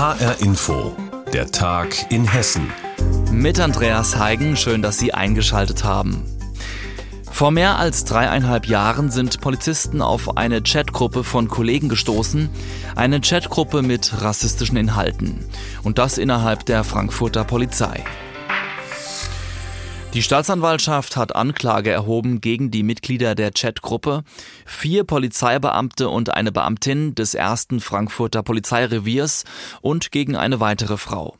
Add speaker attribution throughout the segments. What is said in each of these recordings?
Speaker 1: HR Info, der Tag in Hessen.
Speaker 2: Mit Andreas Heigen, schön, dass Sie eingeschaltet haben. Vor mehr als dreieinhalb Jahren sind Polizisten auf eine Chatgruppe von Kollegen gestoßen, eine Chatgruppe mit rassistischen Inhalten. Und das innerhalb der Frankfurter Polizei. Die Staatsanwaltschaft hat Anklage erhoben gegen die Mitglieder der Chatgruppe, vier Polizeibeamte und eine Beamtin des ersten Frankfurter Polizeireviers und gegen eine weitere Frau.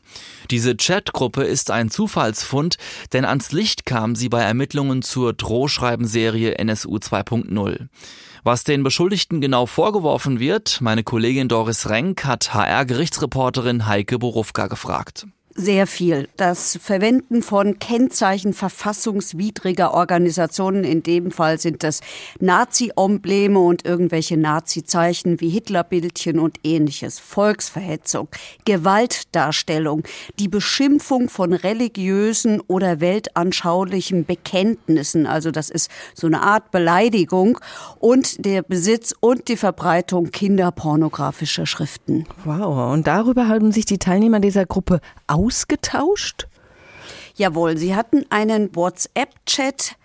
Speaker 2: Diese Chatgruppe ist ein Zufallsfund, denn ans Licht kam sie bei Ermittlungen zur Drohschreibenserie NSU 2.0. Was den Beschuldigten genau vorgeworfen wird, meine Kollegin Doris Renk hat HR-Gerichtsreporterin Heike Borufka gefragt.
Speaker 3: Sehr viel. Das Verwenden von Kennzeichen verfassungswidriger Organisationen, in dem Fall sind das Nazi-Embleme und irgendwelche Nazi-Zeichen wie Hitlerbildchen und ähnliches. Volksverhetzung, Gewaltdarstellung, die Beschimpfung von religiösen oder weltanschaulichen Bekenntnissen, also das ist so eine Art Beleidigung und der Besitz und die Verbreitung kinderpornografischer Schriften.
Speaker 4: Wow, und darüber haben sich die Teilnehmer dieser Gruppe ausgetauscht?
Speaker 3: Jawohl, sie hatten einen WhatsApp-Chat,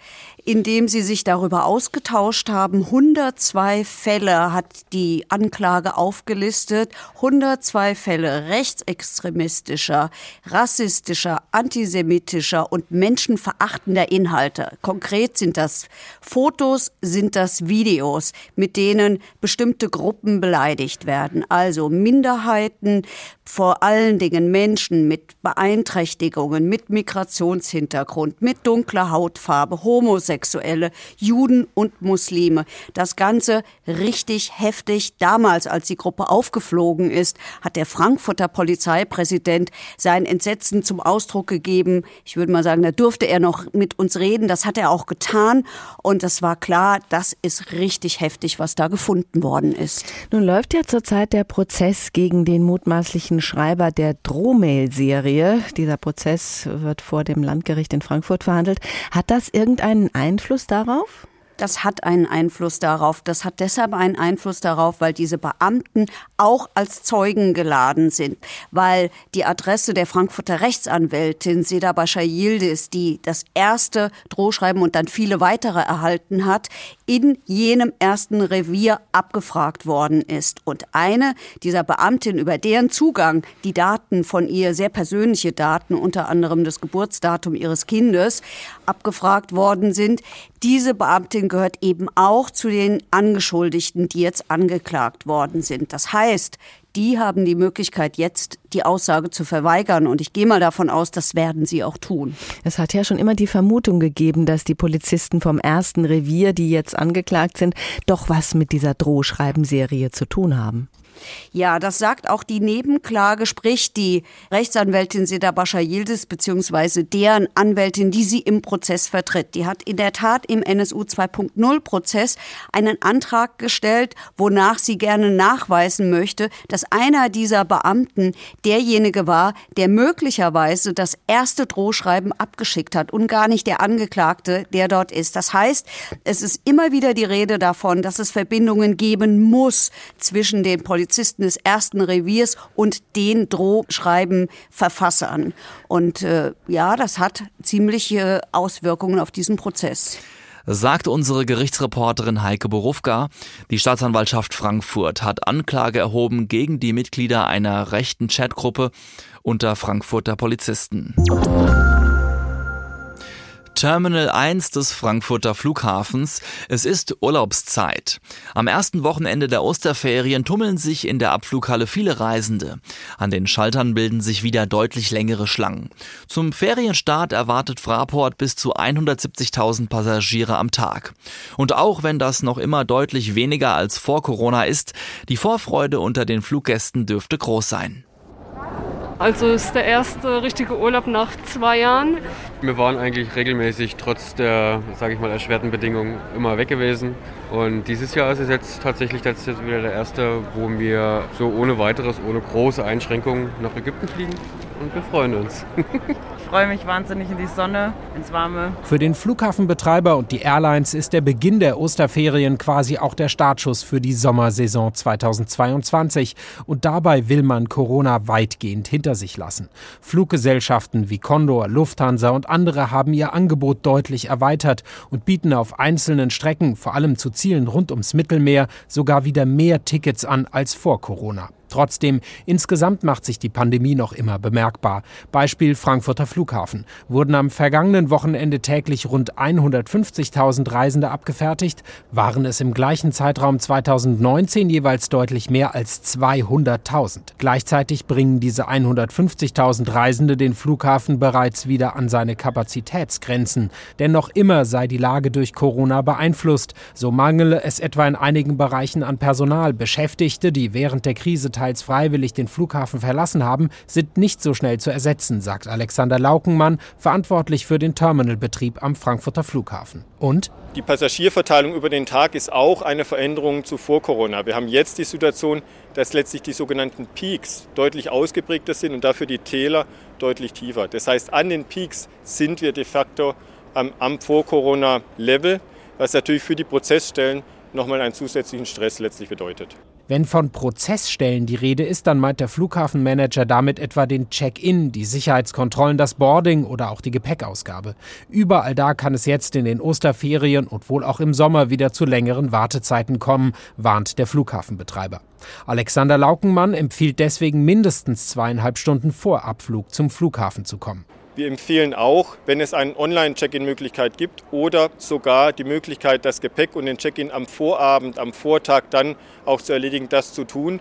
Speaker 3: in dem sie sich darüber ausgetauscht haben. 102 Fälle hat die Anklage aufgelistet. 102 Fälle rechtsextremistischer, rassistischer, antisemitischer und menschenverachtender Inhalte. Konkret sind das Fotos, sind das Videos, mit denen bestimmte Gruppen beleidigt werden. Also Minderheiten, vor allen Dingen Menschen mit Beeinträchtigungen, mit Migrationshintergrund, mit dunkler Hautfarbe, Homosexuelle, Juden und Muslime. Das Ganze richtig heftig. Damals, als die Gruppe aufgeflogen ist, hat der Frankfurter Polizeipräsident sein Entsetzen zum Ausdruck gegeben. Ich würde mal sagen, da durfte er noch mit uns reden. Das hat er auch getan. Und es war klar, das ist richtig heftig, was da gefunden worden ist.
Speaker 4: Nun läuft ja zurzeit der Prozess gegen den mutmaßlichen Schreiber der Drohmail-Serie. Dieser Prozess wird vor dem Landgericht in Frankfurt verhandelt. Hat das irgendeinen Einfluss darauf?
Speaker 3: Das hat einen Einfluss darauf. Das hat deshalb einen Einfluss darauf, weil diese Beamten auch als Zeugen geladen sind, weil die Adresse der Frankfurter Rechtsanwältin Seda Bascha Yildiz, die das erste Drohschreiben und dann viele weitere erhalten hat, in jenem ersten Revier abgefragt worden ist. Und eine dieser Beamtin, über deren Zugang die Daten von ihr, sehr persönliche Daten, unter anderem das Geburtsdatum ihres Kindes, abgefragt worden sind, diese Beamtin gehört eben auch zu den Angeschuldigten, die jetzt angeklagt worden sind. Das heißt, die haben die Möglichkeit, jetzt die Aussage zu verweigern. Und ich gehe mal davon aus, das werden sie auch tun.
Speaker 4: Es hat ja schon immer die Vermutung gegeben, dass die Polizisten vom ersten Revier, die jetzt angeklagt sind, doch was mit dieser Drohschreibenserie zu tun haben.
Speaker 3: Ja, das sagt auch die Nebenklage, sprich die Rechtsanwältin Seda Bascha Yildiz beziehungsweise deren Anwältin, die sie im Prozess vertritt. Die hat in der Tat im NSU 2.0 Prozess einen Antrag gestellt, wonach sie gerne nachweisen möchte, dass einer dieser Beamten derjenige war, der möglicherweise das erste Drohschreiben abgeschickt hat und gar nicht der Angeklagte, der dort ist. Das heißt, es ist immer wieder die Rede davon, dass es Verbindungen geben muss zwischen den Polizisten Polizisten des ersten Reviers und den Drohschreiben Verfassern. Und äh, ja, das hat ziemliche Auswirkungen auf diesen Prozess
Speaker 2: sagt unsere Gerichtsreporterin Heike Borufka. Die Staatsanwaltschaft Frankfurt hat Anklage erhoben gegen die Mitglieder einer rechten Chatgruppe unter Frankfurter Polizisten. Terminal 1 des Frankfurter Flughafens. Es ist Urlaubszeit. Am ersten Wochenende der Osterferien tummeln sich in der Abflughalle viele Reisende. An den Schaltern bilden sich wieder deutlich längere Schlangen. Zum Ferienstart erwartet Fraport bis zu 170.000 Passagiere am Tag. Und auch wenn das noch immer deutlich weniger als vor Corona ist, die Vorfreude unter den Fluggästen dürfte groß sein.
Speaker 5: Also ist der erste richtige Urlaub nach zwei Jahren.
Speaker 6: Wir waren eigentlich regelmäßig trotz der, sage ich mal, erschwerten Bedingungen immer weg gewesen. Und dieses Jahr ist es jetzt tatsächlich jetzt wieder der erste, wo wir so ohne weiteres, ohne große Einschränkungen nach Ägypten fliegen. Und wir freuen uns.
Speaker 7: freue mich wahnsinnig in die Sonne, ins Warme.
Speaker 8: Für den Flughafenbetreiber und die Airlines ist der Beginn der Osterferien quasi auch der Startschuss für die Sommersaison 2022. Und dabei will man Corona weitgehend hinter sich lassen. Fluggesellschaften wie Condor, Lufthansa und andere haben ihr Angebot deutlich erweitert und bieten auf einzelnen Strecken, vor allem zu Zielen rund ums Mittelmeer, sogar wieder mehr Tickets an als vor Corona. Trotzdem, insgesamt macht sich die Pandemie noch immer bemerkbar. Beispiel Frankfurter Flughafen. Wurden am vergangenen Wochenende täglich rund 150.000 Reisende abgefertigt, waren es im gleichen Zeitraum 2019 jeweils deutlich mehr als 200.000. Gleichzeitig bringen diese 150.000 Reisende den Flughafen bereits wieder an seine Kapazitätsgrenzen. Denn noch immer sei die Lage durch Corona beeinflusst. So mangele es etwa in einigen Bereichen an Personal. Beschäftigte, die während der Krise teils freiwillig den Flughafen verlassen haben, sind nicht so schnell zu ersetzen, sagt Alexander Laukenmann, verantwortlich für den Terminalbetrieb am Frankfurter Flughafen. Und?
Speaker 9: Die Passagierverteilung über den Tag ist auch eine Veränderung zu vor Corona. Wir haben jetzt die Situation, dass letztlich die sogenannten Peaks deutlich ausgeprägter sind und dafür die Täler deutlich tiefer. Das heißt, an den Peaks sind wir de facto am, am Vor-Corona-Level, was natürlich für die Prozessstellen nochmal einen zusätzlichen Stress letztlich bedeutet.
Speaker 8: Wenn von Prozessstellen die Rede ist, dann meint der Flughafenmanager damit etwa den Check-in, die Sicherheitskontrollen, das Boarding oder auch die Gepäckausgabe. Überall da kann es jetzt in den Osterferien und wohl auch im Sommer wieder zu längeren Wartezeiten kommen, warnt der Flughafenbetreiber. Alexander Laukenmann empfiehlt deswegen mindestens zweieinhalb Stunden vor Abflug zum Flughafen zu kommen.
Speaker 9: Wir empfehlen auch, wenn es eine Online-Check-in-Möglichkeit gibt oder sogar die Möglichkeit, das Gepäck und den Check-in am Vorabend, am Vortag dann auch zu erledigen, das zu tun.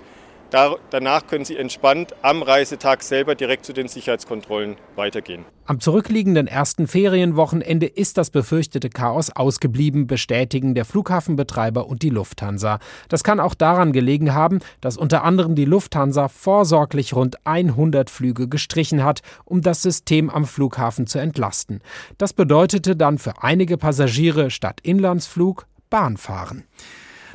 Speaker 9: Da, danach können Sie entspannt am Reisetag selber direkt zu den Sicherheitskontrollen weitergehen.
Speaker 8: Am zurückliegenden ersten Ferienwochenende ist das befürchtete Chaos ausgeblieben, bestätigen der Flughafenbetreiber und die Lufthansa. Das kann auch daran gelegen haben, dass unter anderem die Lufthansa vorsorglich rund 100 Flüge gestrichen hat, um das System am Flughafen zu entlasten. Das bedeutete dann für einige Passagiere statt Inlandsflug Bahnfahren.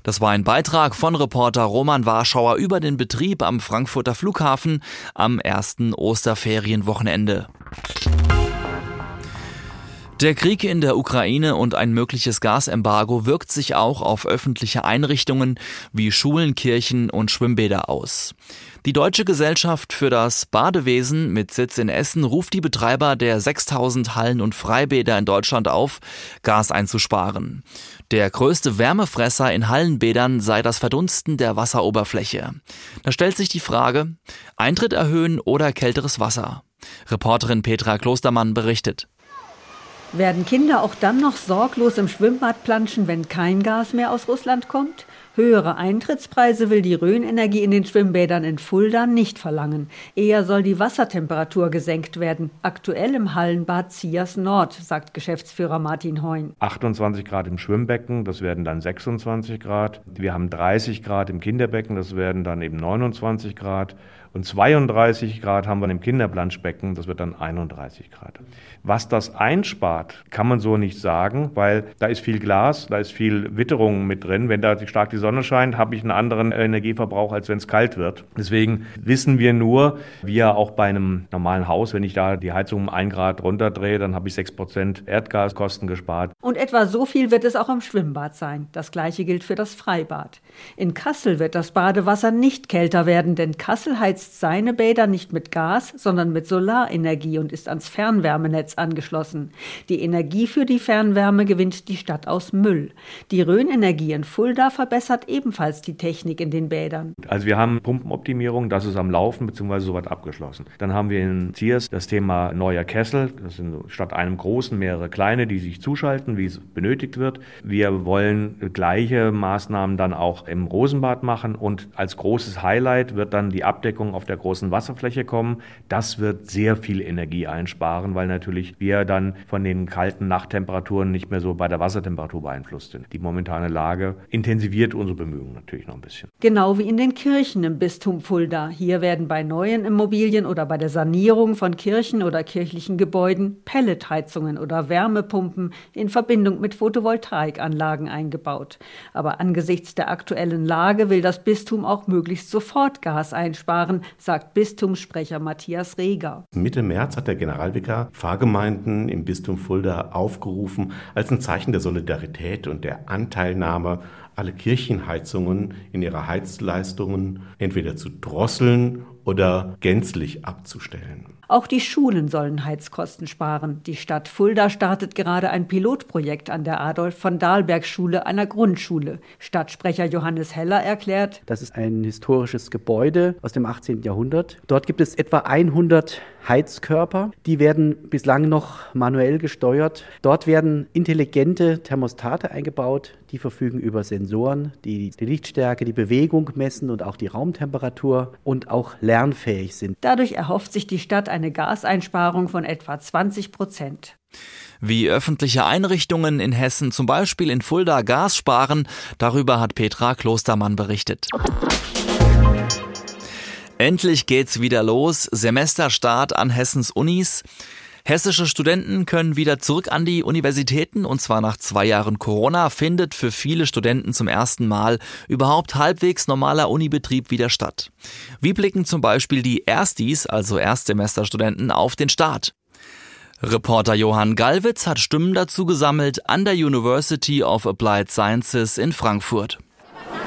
Speaker 2: Das war ein Beitrag von Reporter Roman Warschauer über den Betrieb am Frankfurter Flughafen am ersten Osterferienwochenende. Der Krieg in der Ukraine und ein mögliches Gasembargo wirkt sich auch auf öffentliche Einrichtungen wie Schulen, Kirchen und Schwimmbäder aus. Die Deutsche Gesellschaft für das Badewesen mit Sitz in Essen ruft die Betreiber der 6000 Hallen und Freibäder in Deutschland auf, Gas einzusparen. Der größte Wärmefresser in Hallenbädern sei das Verdunsten der Wasseroberfläche. Da stellt sich die Frage, Eintritt erhöhen oder kälteres Wasser? Reporterin Petra Klostermann berichtet.
Speaker 10: Werden Kinder auch dann noch sorglos im Schwimmbad planschen, wenn kein Gas mehr aus Russland kommt? Höhere Eintrittspreise will die Rhön-Energie in den Schwimmbädern in Fulda nicht verlangen. Eher soll die Wassertemperatur gesenkt werden. Aktuell im Hallenbad Zias Nord, sagt Geschäftsführer Martin Heun.
Speaker 11: 28 Grad im Schwimmbecken, das werden dann 26 Grad. Wir haben 30 Grad im Kinderbecken, das werden dann eben 29 Grad. Und 32 Grad haben wir im Kinderplanschbecken, das wird dann 31 Grad. Was das einspart, kann man so nicht sagen, weil da ist viel Glas, da ist viel Witterung mit drin. Wenn da stark die Sonne scheint, habe ich einen anderen Energieverbrauch, als wenn es kalt wird. Deswegen wissen wir nur, wie ja auch bei einem normalen Haus, wenn ich da die Heizung um ein Grad runterdrehe, dann habe ich sechs Prozent Erdgaskosten gespart.
Speaker 10: Und etwa so viel wird es auch im Schwimmbad sein. Das gleiche gilt für das Freibad. In Kassel wird das Badewasser nicht kälter werden, denn Kassel heizt seine Bäder nicht mit Gas, sondern mit Solarenergie und ist ans Fernwärmenetz angeschlossen. Die Energie für die Fernwärme gewinnt die Stadt aus Müll. Die Rhön-Energie in Fulda verbessert ebenfalls die Technik in den Bädern.
Speaker 11: Also wir haben Pumpenoptimierung, das ist am Laufen bzw. soweit abgeschlossen. Dann haben wir in Ziers das Thema neuer Kessel. Das sind statt einem großen mehrere kleine, die sich zuschalten, wie es benötigt wird. Wir wollen gleiche Maßnahmen dann auch im Rosenbad machen und als großes Highlight wird dann die Abdeckung auf der großen Wasserfläche kommen. Das wird sehr viel Energie einsparen, weil natürlich wir dann von den kalten Nachttemperaturen nicht mehr so bei der Wassertemperatur beeinflusst sind. Die momentane Lage intensiviert unsere Bemühungen natürlich noch ein bisschen.
Speaker 10: Genau wie in den Kirchen im Bistum Fulda. Hier werden bei neuen Immobilien oder bei der Sanierung von Kirchen oder kirchlichen Gebäuden Pelletheizungen oder Wärmepumpen in Verbindung mit Photovoltaikanlagen eingebaut. Aber angesichts der aktuellen Lage will das Bistum auch möglichst sofort Gas einsparen, sagt Bistumssprecher Matthias Reger.
Speaker 12: Mitte März hat der Generalvikar Pfarrgemeinden im Bistum Fulda aufgerufen, als ein Zeichen der Solidarität und der Anteilnahme alle Kirchenheizungen in ihrer Heizleistungen entweder zu drosseln oder gänzlich abzustellen.
Speaker 10: Auch die Schulen sollen Heizkosten sparen. Die Stadt Fulda startet gerade ein Pilotprojekt an der Adolf von Dahlberg Schule, einer Grundschule. Stadtsprecher Johannes Heller erklärt,
Speaker 13: das ist ein historisches Gebäude aus dem 18. Jahrhundert. Dort gibt es etwa 100 Heizkörper. Die werden bislang noch manuell gesteuert. Dort werden intelligente Thermostate eingebaut. Die verfügen über Sensoren, die die Lichtstärke, die Bewegung messen und auch die Raumtemperatur und auch lernfähig sind.
Speaker 10: Dadurch erhofft sich die Stadt eine Gaseinsparung von etwa 20 Prozent.
Speaker 2: Wie öffentliche Einrichtungen in Hessen zum Beispiel in Fulda Gas sparen, darüber hat Petra Klostermann berichtet. Endlich geht's wieder los. Semesterstart an Hessens Unis. Hessische Studenten können wieder zurück an die Universitäten und zwar nach zwei Jahren Corona findet für viele Studenten zum ersten Mal überhaupt halbwegs normaler Unibetrieb wieder statt. Wie blicken zum Beispiel die Erstis, also Erstsemesterstudenten, auf den Start? Reporter Johann Gallwitz hat Stimmen dazu gesammelt an der University of Applied Sciences in Frankfurt.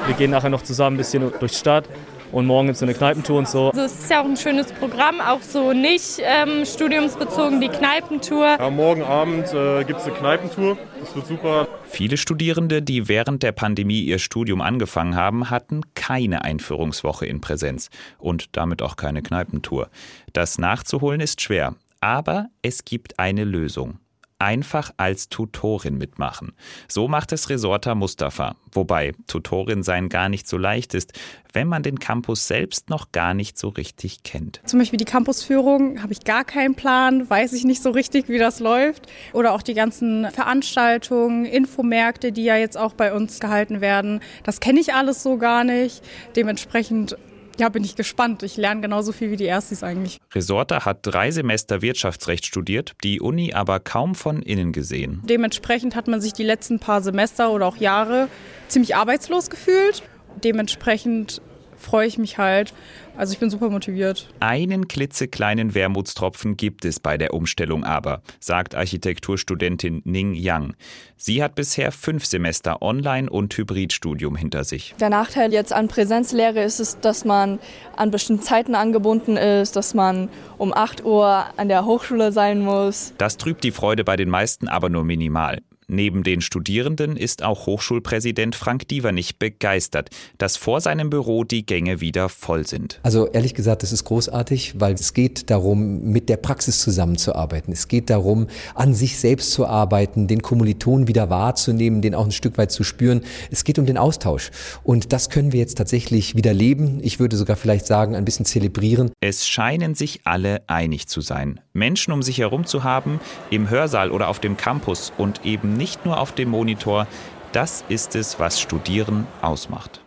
Speaker 14: Wir gehen nachher noch zusammen ein bisschen durch die Stadt und morgen gibt es eine Kneipentour und so.
Speaker 15: Also es ist ja auch ein schönes Programm, auch so nicht ähm, studiumsbezogen, die Kneipentour.
Speaker 16: Ja, morgen Abend äh, gibt es eine Kneipentour, das wird super.
Speaker 17: Viele Studierende, die während der Pandemie ihr Studium angefangen haben, hatten keine Einführungswoche in Präsenz und damit auch keine Kneipentour. Das nachzuholen ist schwer, aber es gibt eine Lösung einfach als Tutorin mitmachen. So macht es Resorta Mustafa. Wobei Tutorin sein gar nicht so leicht ist, wenn man den Campus selbst noch gar nicht so richtig kennt.
Speaker 18: Zum Beispiel die Campusführung habe ich gar keinen Plan, weiß ich nicht so richtig, wie das läuft. Oder auch die ganzen Veranstaltungen, Infomärkte, die ja jetzt auch bei uns gehalten werden. Das kenne ich alles so gar nicht. Dementsprechend ja, bin ich gespannt. Ich lerne genauso viel wie die Erstis eigentlich.
Speaker 17: Resorta hat drei Semester Wirtschaftsrecht studiert, die Uni aber kaum von innen gesehen.
Speaker 18: Dementsprechend hat man sich die letzten paar Semester oder auch Jahre ziemlich arbeitslos gefühlt. Dementsprechend freue ich mich halt. Also ich bin super motiviert.
Speaker 17: Einen klitzekleinen Wermutstropfen gibt es bei der Umstellung aber, sagt Architekturstudentin Ning Yang. Sie hat bisher fünf Semester Online- und Hybridstudium hinter sich.
Speaker 19: Der Nachteil jetzt an Präsenzlehre ist es, dass man an bestimmten Zeiten angebunden ist, dass man um 8 Uhr an der Hochschule sein muss.
Speaker 17: Das trübt die Freude bei den meisten aber nur minimal. Neben den Studierenden ist auch Hochschulpräsident Frank Dievernich begeistert, dass vor seinem Büro die Gänge wieder voll sind.
Speaker 20: Also ehrlich gesagt, es ist großartig, weil es geht darum, mit der Praxis zusammenzuarbeiten. Es geht darum, an sich selbst zu arbeiten, den Kommiliton wieder wahrzunehmen, den auch ein Stück weit zu spüren. Es geht um den Austausch. Und das können wir jetzt tatsächlich wieder leben. Ich würde sogar vielleicht sagen, ein bisschen zelebrieren.
Speaker 17: Es scheinen sich alle einig zu sein. Menschen um sich herum zu haben, im Hörsaal oder auf dem Campus und eben nicht nur auf dem Monitor, das ist es, was Studieren ausmacht.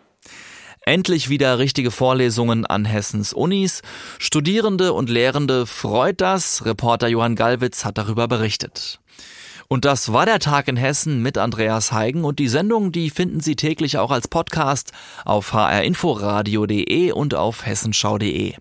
Speaker 2: Endlich wieder richtige Vorlesungen an Hessens Unis. Studierende und Lehrende freut das. Reporter Johann Gallwitz hat darüber berichtet. Und das war der Tag in Hessen mit Andreas Heigen und die Sendung, die finden Sie täglich auch als Podcast auf hrinforadio.de und auf hessenschau.de.